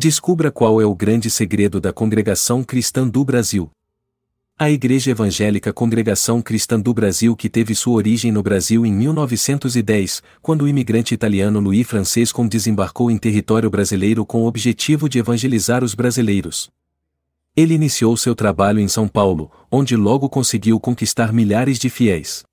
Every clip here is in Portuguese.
Descubra qual é o grande segredo da Congregação Cristã do Brasil. A Igreja Evangélica Congregação Cristã do Brasil que teve sua origem no Brasil em 1910, quando o imigrante italiano Louis Francesco desembarcou em território brasileiro com o objetivo de evangelizar os brasileiros. Ele iniciou seu trabalho em São Paulo, onde logo conseguiu conquistar milhares de fiéis.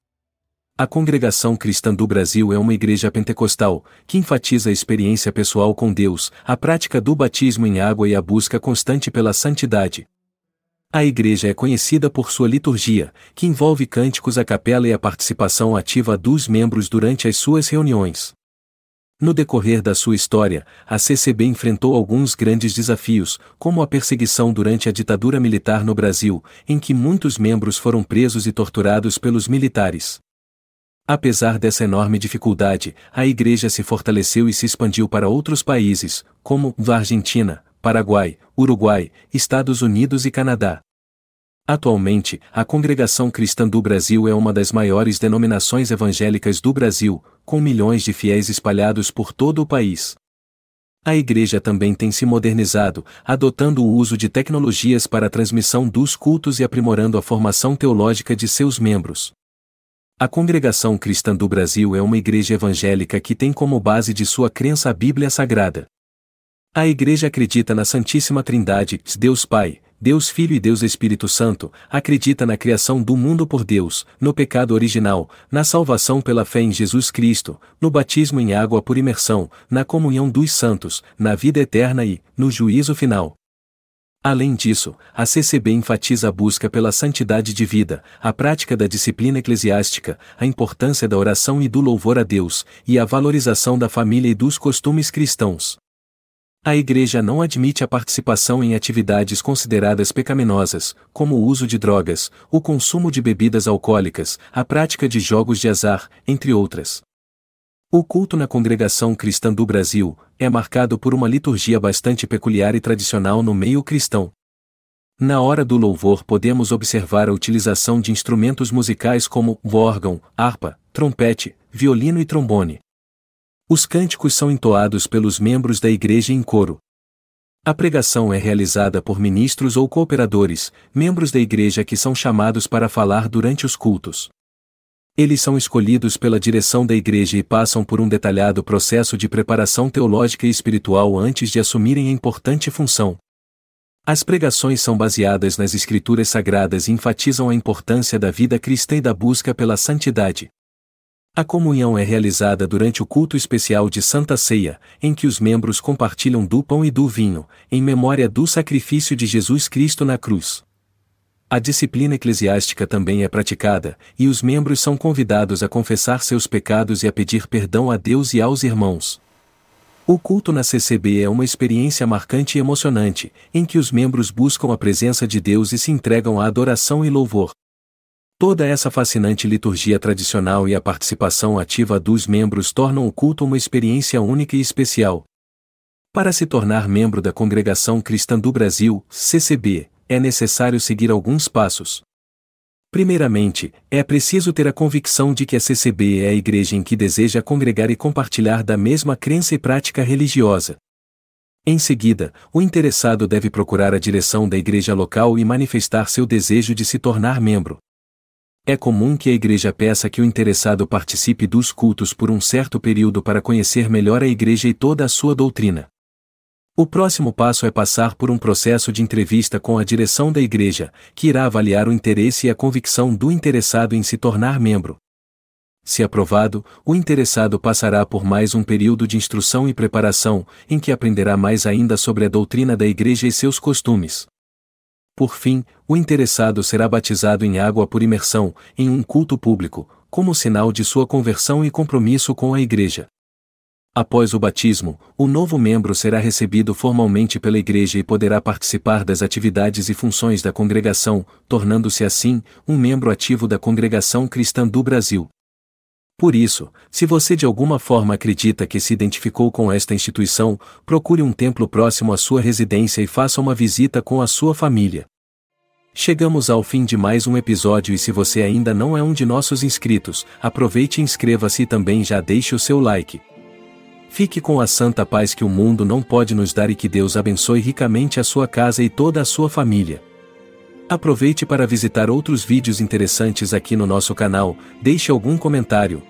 A Congregação Cristã do Brasil é uma igreja pentecostal, que enfatiza a experiência pessoal com Deus, a prática do batismo em água e a busca constante pela santidade. A igreja é conhecida por sua liturgia, que envolve cânticos a capela e a participação ativa dos membros durante as suas reuniões. No decorrer da sua história, a CCB enfrentou alguns grandes desafios, como a perseguição durante a ditadura militar no Brasil, em que muitos membros foram presos e torturados pelos militares. Apesar dessa enorme dificuldade, a Igreja se fortaleceu e se expandiu para outros países, como a Argentina, Paraguai, Uruguai, Estados Unidos e Canadá. Atualmente, a Congregação Cristã do Brasil é uma das maiores denominações evangélicas do Brasil, com milhões de fiéis espalhados por todo o país. A Igreja também tem se modernizado, adotando o uso de tecnologias para a transmissão dos cultos e aprimorando a formação teológica de seus membros. A Congregação Cristã do Brasil é uma igreja evangélica que tem como base de sua crença a Bíblia Sagrada. A Igreja acredita na Santíssima Trindade, Deus Pai, Deus Filho e Deus Espírito Santo, acredita na criação do mundo por Deus, no pecado original, na salvação pela fé em Jesus Cristo, no batismo em água por imersão, na comunhão dos santos, na vida eterna e, no juízo final. Além disso, a CCB enfatiza a busca pela santidade de vida, a prática da disciplina eclesiástica, a importância da oração e do louvor a Deus, e a valorização da família e dos costumes cristãos. A Igreja não admite a participação em atividades consideradas pecaminosas, como o uso de drogas, o consumo de bebidas alcoólicas, a prática de jogos de azar, entre outras. O culto na congregação cristã do Brasil é marcado por uma liturgia bastante peculiar e tradicional no meio cristão. Na hora do louvor podemos observar a utilização de instrumentos musicais como órgão, harpa, trompete, violino e trombone. Os cânticos são entoados pelos membros da igreja em coro. A pregação é realizada por ministros ou cooperadores, membros da igreja que são chamados para falar durante os cultos. Eles são escolhidos pela direção da igreja e passam por um detalhado processo de preparação teológica e espiritual antes de assumirem a importante função. As pregações são baseadas nas Escrituras Sagradas e enfatizam a importância da vida cristã e da busca pela santidade. A comunhão é realizada durante o culto especial de Santa Ceia, em que os membros compartilham do pão e do vinho, em memória do sacrifício de Jesus Cristo na cruz. A disciplina eclesiástica também é praticada, e os membros são convidados a confessar seus pecados e a pedir perdão a Deus e aos irmãos. O culto na CCB é uma experiência marcante e emocionante, em que os membros buscam a presença de Deus e se entregam à adoração e louvor. Toda essa fascinante liturgia tradicional e a participação ativa dos membros tornam o culto uma experiência única e especial. Para se tornar membro da Congregação Cristã do Brasil, CCB, é necessário seguir alguns passos. Primeiramente, é preciso ter a convicção de que a CCB é a igreja em que deseja congregar e compartilhar da mesma crença e prática religiosa. Em seguida, o interessado deve procurar a direção da igreja local e manifestar seu desejo de se tornar membro. É comum que a igreja peça que o interessado participe dos cultos por um certo período para conhecer melhor a igreja e toda a sua doutrina. O próximo passo é passar por um processo de entrevista com a direção da igreja, que irá avaliar o interesse e a convicção do interessado em se tornar membro. Se aprovado, o interessado passará por mais um período de instrução e preparação, em que aprenderá mais ainda sobre a doutrina da igreja e seus costumes. Por fim, o interessado será batizado em água por imersão, em um culto público, como sinal de sua conversão e compromisso com a Igreja. Após o batismo, o novo membro será recebido formalmente pela Igreja e poderá participar das atividades e funções da congregação, tornando-se assim um membro ativo da Congregação Cristã do Brasil. Por isso, se você de alguma forma acredita que se identificou com esta instituição, procure um templo próximo à sua residência e faça uma visita com a sua família. Chegamos ao fim de mais um episódio e se você ainda não é um de nossos inscritos, aproveite e inscreva-se e também já deixe o seu like. Fique com a santa paz que o mundo não pode nos dar e que Deus abençoe ricamente a sua casa e toda a sua família. Aproveite para visitar outros vídeos interessantes aqui no nosso canal, deixe algum comentário,